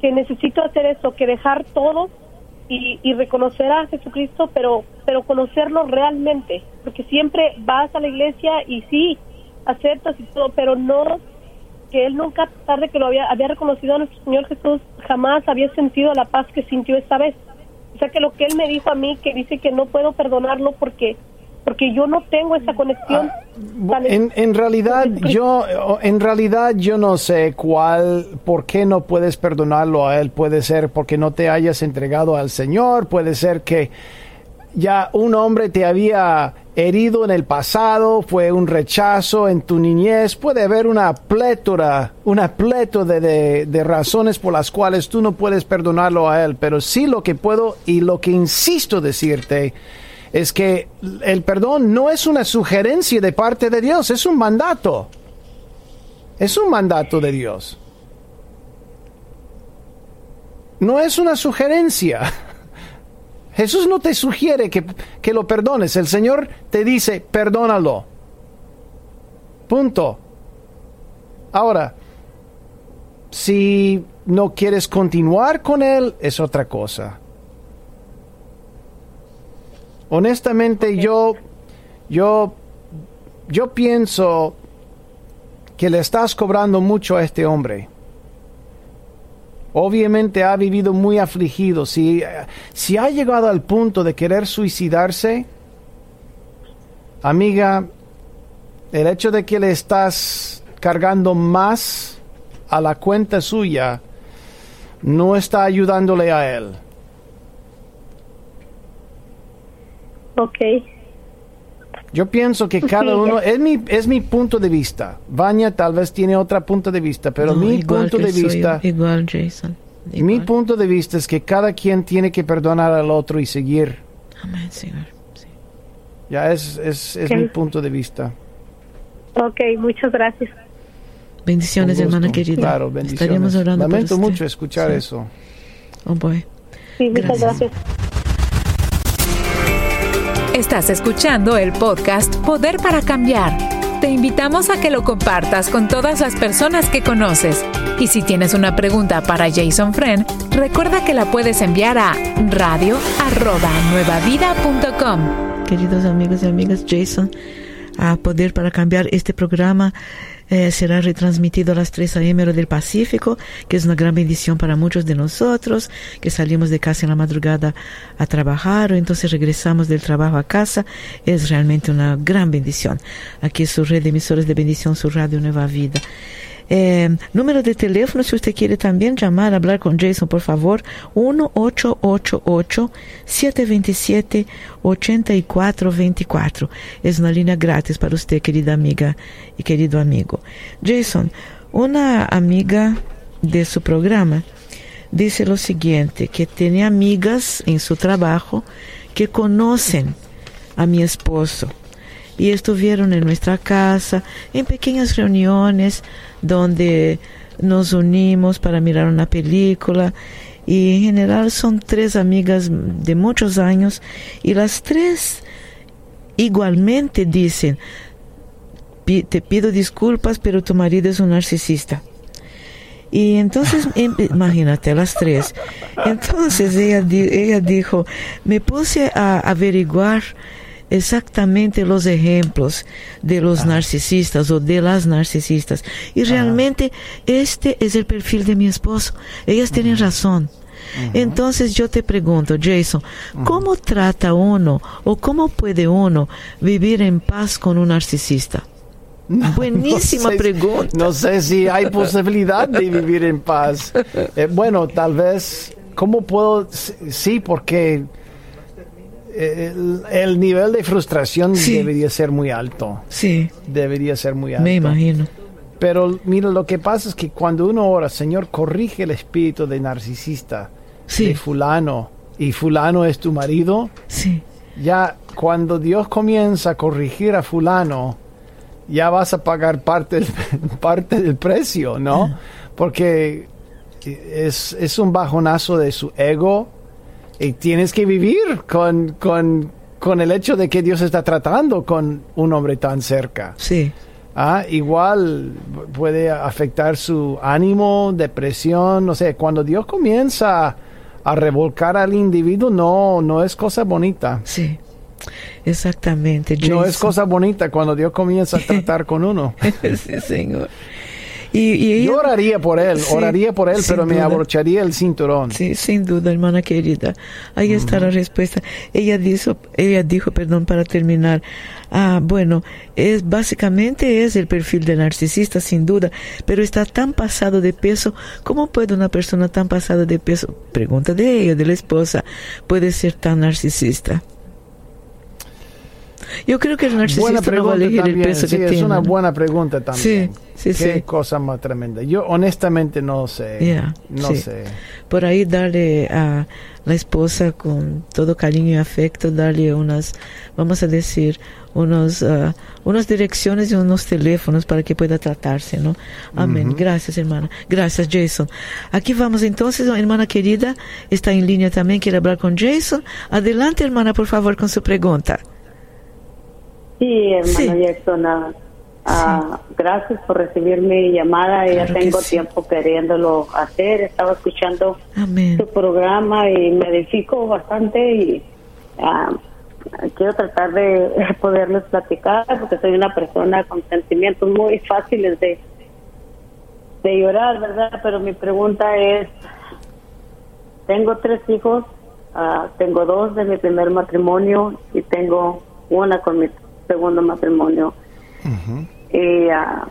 que necesito hacer eso, que dejar todo y, y reconocer a Jesucristo, pero, pero conocerlo realmente, porque siempre vas a la iglesia y sí, aceptas y todo, pero no que él nunca, a pesar de que lo había, había reconocido a nuestro Señor Jesús, jamás había sentido la paz que sintió esta vez. O sea que lo que él me dijo a mí, que dice que no puedo perdonarlo porque porque yo no tengo esa conexión. Ah, en, en realidad yo en realidad yo no sé cuál por qué no puedes perdonarlo a él. Puede ser porque no te hayas entregado al Señor, puede ser que ya un hombre te había herido en el pasado, fue un rechazo en tu niñez, puede haber una plétora, una plétora de, de, razones por las cuales tú no puedes perdonarlo a él, pero sí lo que puedo y lo que insisto decirte es que el perdón no es una sugerencia de parte de Dios, es un mandato. Es un mandato de Dios. No es una sugerencia. Jesús no te sugiere que, que, lo perdones. El Señor te dice, perdónalo. Punto. Ahora, si no quieres continuar con Él, es otra cosa. Honestamente, yo, yo, yo pienso que le estás cobrando mucho a este hombre. Obviamente ha vivido muy afligido. Si, si ha llegado al punto de querer suicidarse, amiga, el hecho de que le estás cargando más a la cuenta suya no está ayudándole a él. Ok. Yo pienso que cada uno, es mi, es mi punto de vista. Vanya tal vez tiene otro punto de vista, pero No, mi punto de vista, Igual, Jason. mi igual. punto de vista es que cada quien tiene que perdonar al otro y seguir. Amén, Señor. Sí. Ya es, es, es Ok. mi punto de vista. Ok, muchas gracias. Bendiciones, hermana querida. Claro, bendiciones. Estaríamos orando por Lamento usted. mucho escuchar Sí. eso. Oh, boy. Sí, muchas Gracias. gracias. Estás escuchando el podcast Poder para Cambiar. Te invitamos a que lo compartas con todas las personas que conoces. Y si tienes una pregunta para Jason Friend, recuerda que la puedes enviar a radio@nuevavida.com. Queridos amigos y amigas, Jason, a Poder para Cambiar, este programa eh, será retransmitido a las 3 a.m. del Pacífico, que es una gran bendición para muchos de nosotros, que salimos de casa en la madrugada a trabajar o entonces regresamos del trabajo a casa. Es realmente una gran bendición. Aquí es su red de emisores de bendición, su radio Nueva Vida. Eh, número de teléfono, si usted quiere también llamar, hablar con Jason, por favor, 1-888-727-8424. Es una línea gratis para usted, querida amiga y querido amigo. Jason, una amiga de su programa dice lo siguiente, que tiene amigas en su trabajo que conocen a mi esposo y estuvieron en nuestra casa en pequeñas reuniones donde nos unimos para mirar una película y en general son tres amigas de muchos años y las tres igualmente dicen "Pi- te pido disculpas pero tu marido es un narcisista y entonces, em- imagínate, las tres. Entonces ella, ella dijo, me puse a averiguar exactamente los ejemplos de los narcisistas o de las narcisistas. Y realmente este es el perfil de mi esposo. Ellas tienen razón. Entonces yo te pregunto, Jason, ¿cómo trata uno o cómo puede uno vivir en paz con un narcisista? Buenísima No sé- pregunta. No sé si hay posibilidad de vivir en paz. Eh, bueno, tal vez, ¿cómo puedo? Sí, porque el, el nivel de frustración Sí. debería ser muy alto. Sí, Debería ser muy alto. me imagino. Pero mira, lo que pasa es que cuando uno ora, Señor, corrige el espíritu de narcisista, Sí. de fulano, y fulano es tu marido, Sí, ya cuando Dios comienza a corregir a fulano, ya vas a pagar parte del, parte del precio, ¿no? Porque es, es un bajonazo de su ego y tienes que vivir con, con, con el hecho de que Dios está tratando con un hombre tan cerca. sí, Ah, igual puede afectar su ánimo, depresión, no sé, cuando Dios comienza a revolcar al individuo, no, no es cosa bonita. sí. Exactamente. No es cosa bonita cuando Dios comienza a tratar con uno. sí, Señor. Y, Yo oraría por él, oraría por él, pero me abrocharía el cinturón. Sí, sin duda, hermana querida. Ahí está la respuesta. Ella dijo, ella dijo, perdón, para terminar. Ah, bueno, es básicamente es el perfil del narcisista, sin duda, pero está tan pasado de peso. ¿Cómo puede una persona tan pasada de peso, pregunta de ella, de la esposa, puede ser tan narcisista? Yo creo que el narcisista no va a elegir el peso sí, que es tiene. una buena pregunta también. Sí, sí, Qué sí. cosa más tremenda. Yo honestamente no sé. Yeah, no sí. sé. Por ahí darle a la esposa con todo cariño y afecto, darle unas, vamos a decir, unos, ah, unas direcciones y unos teléfonos para que pueda tratarse, ¿no? Amén. Gracias, hermana. Gracias, Jason. Aquí vamos entonces, hermana querida, está en línea también, quiere hablar con Jason. Adelante, hermana, por favor, con su pregunta. Sí, hermano Sí. Jackson, ah, ah, gracias por recibir mi llamada. Ya que tengo sí. tiempo queriéndolo hacer. Estaba escuchando Amén. su programa y me edifico bastante y ah, quiero tratar de poderles platicar porque soy una persona con sentimientos muy fáciles de, de llorar, ¿verdad? Pero mi pregunta es, tengo tres hijos, ah, tengo dos de mi primer matrimonio y tengo una con mi segundo matrimonio. Y ah,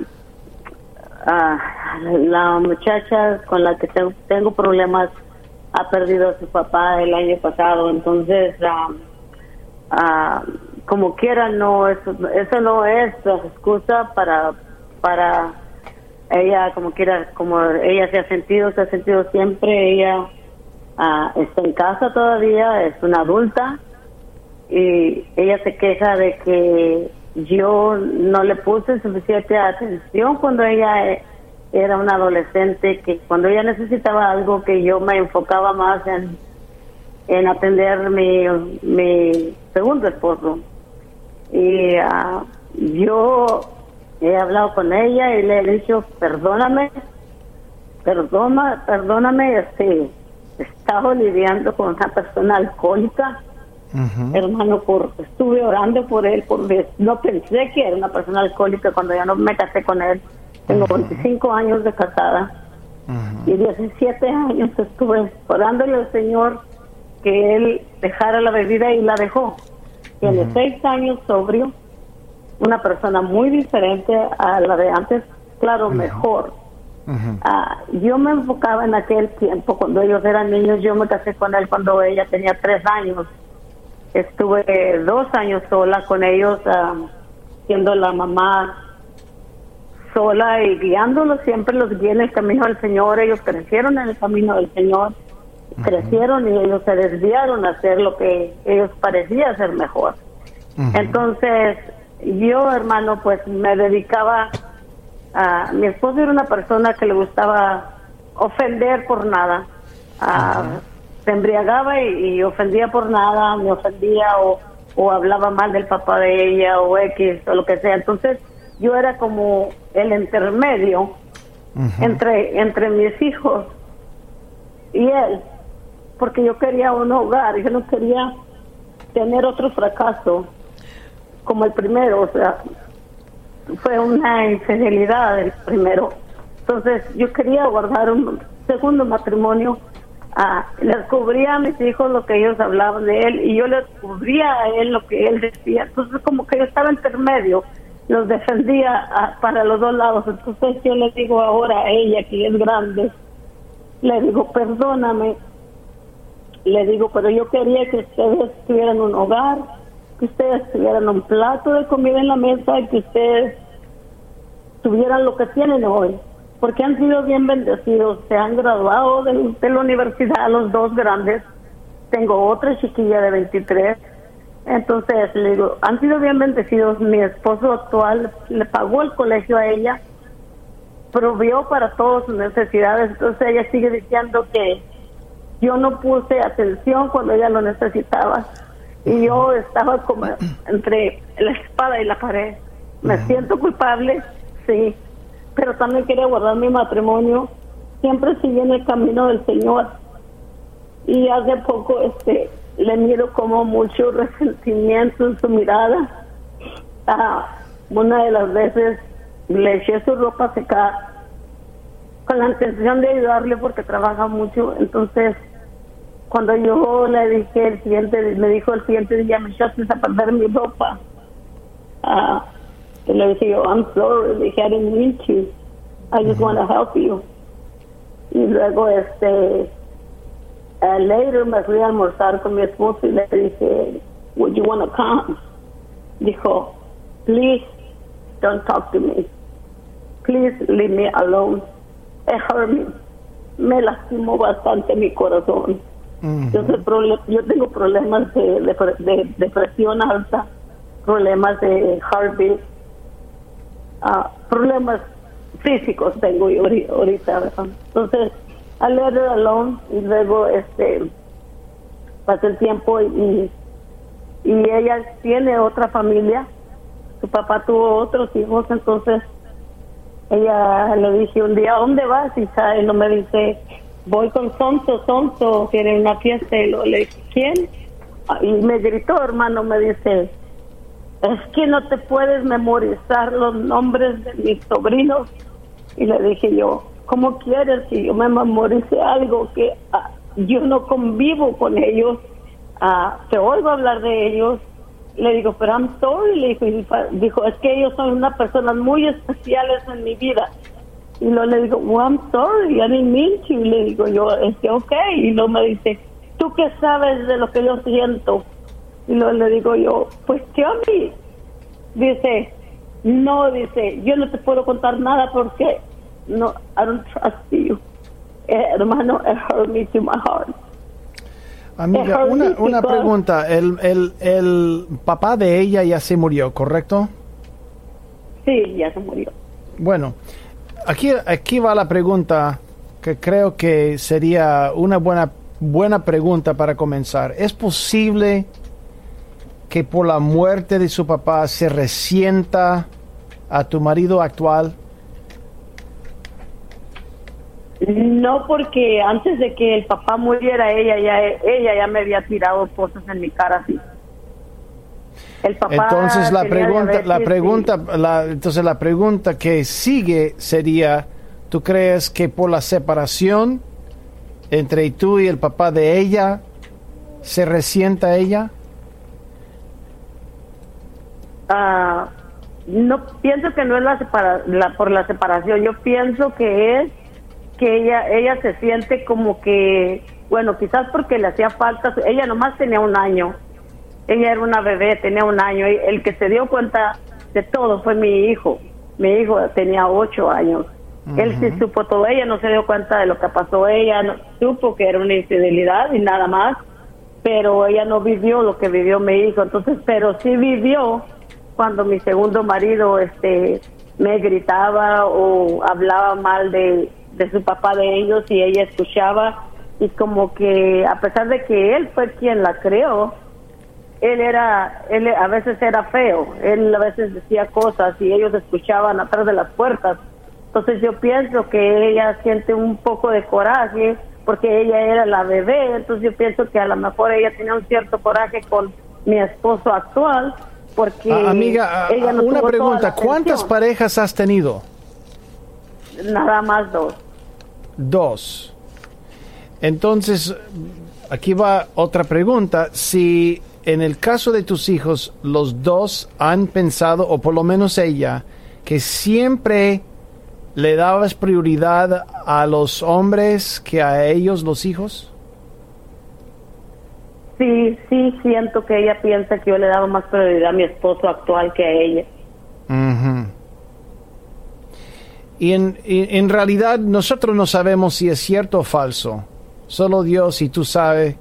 ah, la muchacha con la que tengo, tengo problemas ha perdido a su papá el año pasado, entonces ah, ah, como quiera no eso, eso no es excusa para para ella como quiera como ella se ha sentido se ha sentido siempre ella ah, está en casa todavía es una adulta y ella se queja de que yo no le puse suficiente atención cuando ella eh, era una adolescente, que cuando ella necesitaba algo que yo me enfocaba más en, en atender mi, mi segundo esposo. Y ah, yo he hablado con ella y le he dicho, perdóname, perdona, perdóname, este, he estado lidiando con una persona alcohólica hermano, por, estuve orando por él, porque no pensé que era una persona alcohólica cuando ya no me casé con él. Tengo 25 años de casada. Y 17 años estuve orándole al Señor que él dejara la bebida y la dejó. Tiene seis años sobrio, una persona muy diferente a la de antes, claro, mejor. Ah, yo me enfocaba en aquel tiempo, cuando ellos eran niños, yo me casé con él cuando ella tenía tres años. Estuve dos años sola con ellos, ah, siendo la mamá sola y guiándolos, siempre los guié en el camino del Señor. Ellos crecieron en el camino del Señor, crecieron y ellos se desviaron a hacer lo que ellos parecían ser mejor. Entonces, yo, hermano, pues me dedicaba a. Mi esposo era una persona que le gustaba ofender por nada. Se embriagaba y, y ofendía por nada, me ofendía o, o hablaba mal del papá de ella o X o lo que sea. Entonces yo era como el intermedio entre, entre mis hijos y él, porque yo quería un hogar, yo no quería tener otro fracaso como el primero, o sea, fue una infidelidad el primero. Entonces yo quería guardar un segundo matrimonio Ah, les cubría a mis hijos lo que ellos hablaban de él y yo les cubría a él lo que él decía. Entonces como que yo estaba intermedio, los defendía para los dos lados. Entonces yo les digo ahora a ella que es grande, le digo, perdóname, le digo, pero yo quería que ustedes tuvieran un hogar, que ustedes tuvieran un plato de comida en la mesa y que ustedes tuvieran lo que tienen hoy porque han sido bien bendecidos, se han graduado de, de, la universidad los dos grandes, tengo otra chiquilla de 23, entonces le digo, han sido bien bendecidos, mi esposo actual le pagó el colegio a ella, provió para todas sus necesidades, entonces ella sigue diciendo que yo no puse atención cuando ella lo necesitaba. Y yo estaba como entre la espada y la pared, me siento culpable, sí pero también quería guardar mi matrimonio. Siempre seguí en el camino del Señor. y hace poco este le miro como mucho resentimiento en su mirada. Ah, una de las veces le eché su ropa a secar con la intención de ayudarle porque trabaja mucho. Entonces, cuando yo le dije el siguiente, me dijo el siguiente día, me echaste a perder mi ropa. Ah, y le dije yo, I'm sorry, dije, I didn't mean to. I just want to help you. Y luego, este, uh, later me fui a almorzar con mi esposo y le dije, would you want to come? Dijo, please don't talk to me. Please leave me alone. It hurt me. Me lastimó bastante mi corazón. yo, yo, tengo problemas de, de, depresión alta, problemas de heartbeat, uh, problemas físicos tengo yo ahorita. Entonces, I let her alone y luego este pasó el tiempo y, y ella tiene otra familia. Su papá tuvo otros hijos, entonces ella le dije un día, ¿dónde vas? Y no me dice, voy con Sonso, Sonso, tiene una fiesta. Y le dije, ¿quién? Y me gritó, hermano, me dice, es que no te puedes memorizar los nombres de mis sobrinos. Y le dije yo, ¿cómo quieres que yo me memorice algo que ah, yo no convivo con ellos? Ah, te oigo hablar de ellos. Le digo, pero I'm sorry, le dijo, dijo, es que ellos son unas personas muy especiales en mi vida. Y luego le digo, well, I'm sorry, I didn't. Y le digo yo, es que ok. Y luego me dice, ¿tú qué sabes de lo que yo siento? Y luego le digo yo, pues qué a mí. Dice, no, dice, yo no te puedo contar nada porque no, I don't trust you. Eh, hermano, it hurt me to my heart. Amiga, una, una pregunta. El, el, el papá de ella ya se murió, ¿correcto? Sí, ya se murió. Bueno, aquí, aquí va la pregunta que creo que sería una buena, buena pregunta para comenzar. ¿Es posible que por la muerte de su papá se resienta a tu marido actual? No, porque antes de que el papá muriera, ella ya, ella ya me había tirado cosas en mi cara así. El papá entonces la pregunta, la pregunta, la, entonces la pregunta que sigue sería, ¿tú crees que por la separación entre tú y el papá de ella se resienta ella? Ah, no pienso que no es la, la por la separación, yo pienso que es que ella ella se siente como que bueno quizás porque le hacía falta ella nomás tenía un año ella era una bebé tenía un año y el que se dio cuenta de todo fue mi hijo mi hijo tenía ocho años él sí supo todo ella no se dio cuenta de lo que pasó ella no supo que era una infidelidad y nada más pero ella no vivió lo que vivió mi hijo entonces pero sí vivió cuando mi segundo marido este me gritaba o hablaba mal de de su papá de ellos y ella escuchaba. Y como que a pesar de que él fue quien la creó, él era, él a veces era feo, él a veces decía cosas y ellos escuchaban atrás de las puertas. Entonces yo pienso que ella siente un poco de coraje porque ella era la bebé, entonces yo pienso que a lo mejor ella tenía un cierto coraje con mi esposo actual porque ah, amiga, ah, ella no una pregunta, ¿cuántas parejas has tenido? Nada más dos. Dos. Entonces, aquí va otra pregunta. Si en el caso de tus hijos, los dos han pensado, o por lo menos ella, que siempre le dabas prioridad a los hombres que a ellos, los hijos? Sí, sí, siento que ella piensa que yo le daba más prioridad a mi esposo actual que a ella. Y en, en, realidad nosotros no sabemos si es cierto o falso. Solo Dios y tú sabes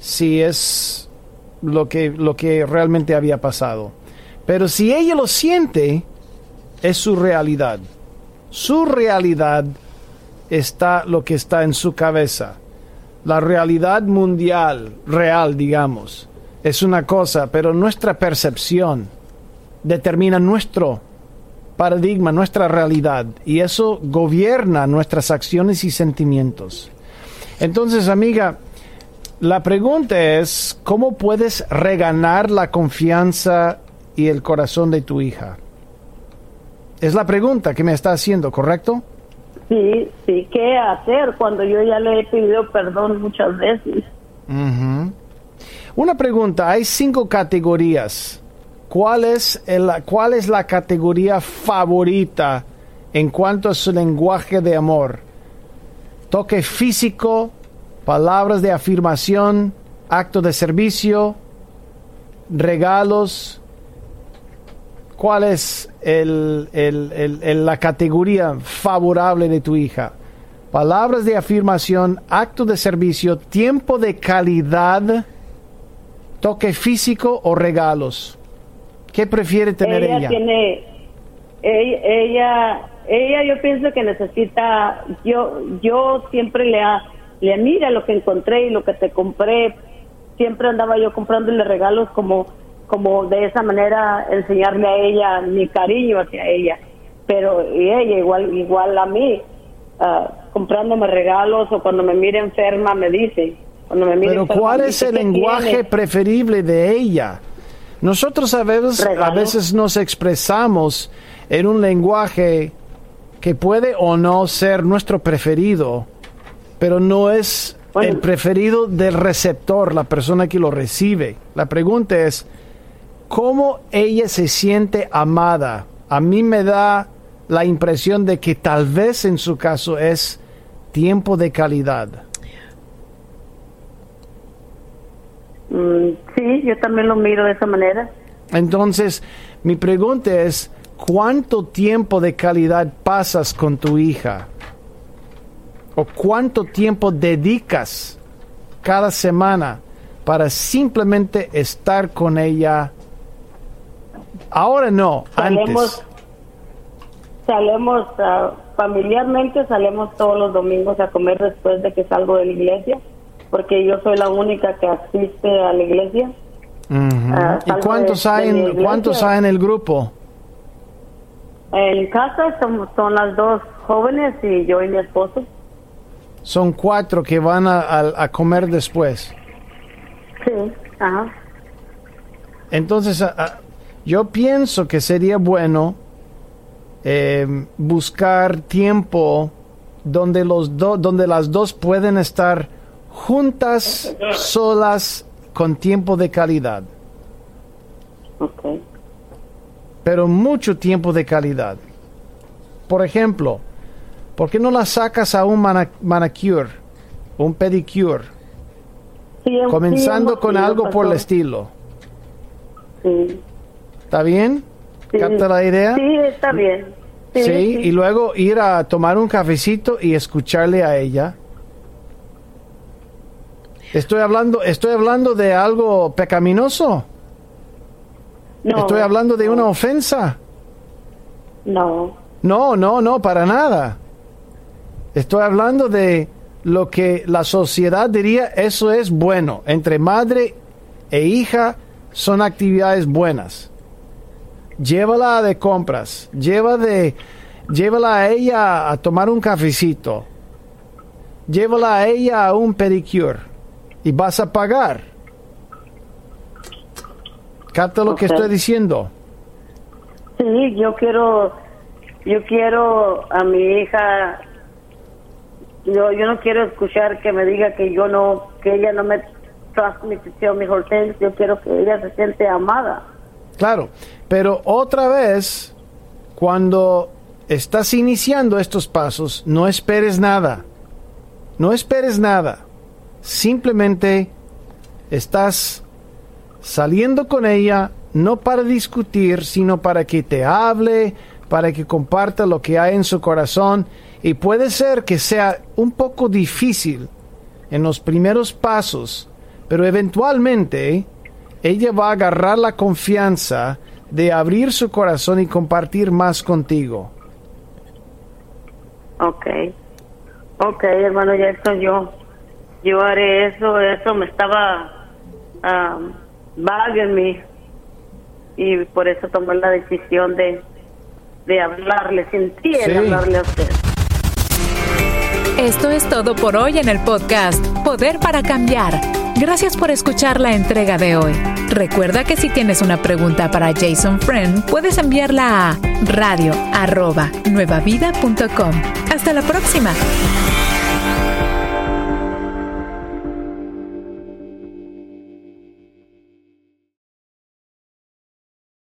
si es lo que, lo que realmente había pasado. Pero si ella lo siente, es su realidad. Su realidad está lo que está en su cabeza. La realidad mundial, real, digamos, es una cosa, pero nuestra percepción determina nuestro paradigma, nuestra realidad, y eso gobierna nuestras acciones y sentimientos. Entonces, amiga, La pregunta es, ¿cómo puedes reganar la confianza y el corazón de tu hija? Es la pregunta que me está haciendo, ¿correcto? Sí, sí, ¿qué hacer cuando yo ya le he pedido perdón muchas veces? Ujú. Una pregunta, hay cinco categorías. ¿Cuál es, el- ¿Cuál es la categoría favorita en cuanto a su lenguaje de amor? Toque físico, palabras de afirmación, acto de servicio, regalos. ¿Cuál es el- el- el- la categoría favorable de tu hija? Palabras de afirmación, acto de servicio, tiempo de calidad, toque físico o regalos. ¿Qué prefiere tener ella? ella tiene ella, ella ella yo pienso que necesita yo yo siempre le ha, le mira lo que encontré y lo que te compré siempre andaba yo comprándole regalos como como de esa manera enseñarle a ella mi cariño hacia ella pero y ella igual igual a mí ah, comprándome regalos o cuando me mira enferma me dice cuando me mira Pero enferma, ¿cuál es el "¿Qué lenguaje tienes?". preferible de ella? Nosotros a veces, a veces nos expresamos en un lenguaje que puede o no ser nuestro preferido, pero no es Bueno. el preferido del receptor, la persona que lo recibe. La pregunta es, ¿cómo ella se siente amada? A mí me da la impresión de que tal vez en su caso es tiempo de calidad. Mm, sí yo también lo miro de esa manera Entonces, mi pregunta es, ¿cuánto tiempo de calidad pasas con tu hija? ¿O cuánto tiempo dedicas cada semana para simplemente estar con ella? Ahora no, antes. Salemos, salemos ah, familiarmente, salemos todos los domingos a comer después de que salgo de la iglesia, porque yo soy la única que asiste a la iglesia. Ah, ¿Y cuántos de- hay, en, iglesia. cuántos hay en el grupo? En casa somos, son las dos jóvenes y yo y mi esposo. Son cuatro que van a, a- a comer después. Sí, ajá. Entonces, a- yo pienso que sería bueno eh, buscar tiempo donde, los do- donde las dos pueden estar juntas, solas, con tiempo de calidad, Okay. pero mucho tiempo de calidad. Por ejemplo, ¿por qué no la sacas a un manicure, un pedicure, Sí, hem- sí comenzando con algo por el estilo? Sí, ¿Está bien? sí. ¿Capta la idea? Sí, está bien. Sí, Sí, y luego ir a tomar un cafecito y escucharle a ella. Estoy hablando, estoy hablando de algo pecaminoso. No, estoy hablando de una ofensa. No, No, no, no, para nada. Estoy hablando de lo que la sociedad diría, eso es bueno. Entre madre e hija son actividades buenas. Llévala de compras, lleva de, llévala a ella a tomar un cafecito, llévala a ella a un pedicure y vas a pagar. ¿Capta lo que estoy diciendo? Sí, yo quiero, yo quiero a mi hija, yo, yo no quiero escuchar que me diga que yo no, que ella no me transmitió things, yo quiero que ella se siente amada. Claro, pero otra vez, cuando estás iniciando estos pasos, no esperes nada. No esperes nada. Simplemente estás saliendo con ella, no para discutir, sino para que te hable, para que comparta lo que hay en su corazón. Y puede ser que sea un poco difícil en los primeros pasos, pero eventualmente ella va a agarrar la confianza de abrir su corazón y compartir más contigo. Okay, okay, hermano Jackson, yo, yo haré eso, eso me estaba um, vago en mí y por eso tomé la decisión de, de hablarle, sentí Sí. hablarle a usted. Esto es todo por hoy en el podcast Poder para Cambiar. Gracias por escuchar la entrega de hoy. Recuerda que si tienes una pregunta para Jason Friend, puedes enviarla a radio@nuevavida.com. Hasta la próxima.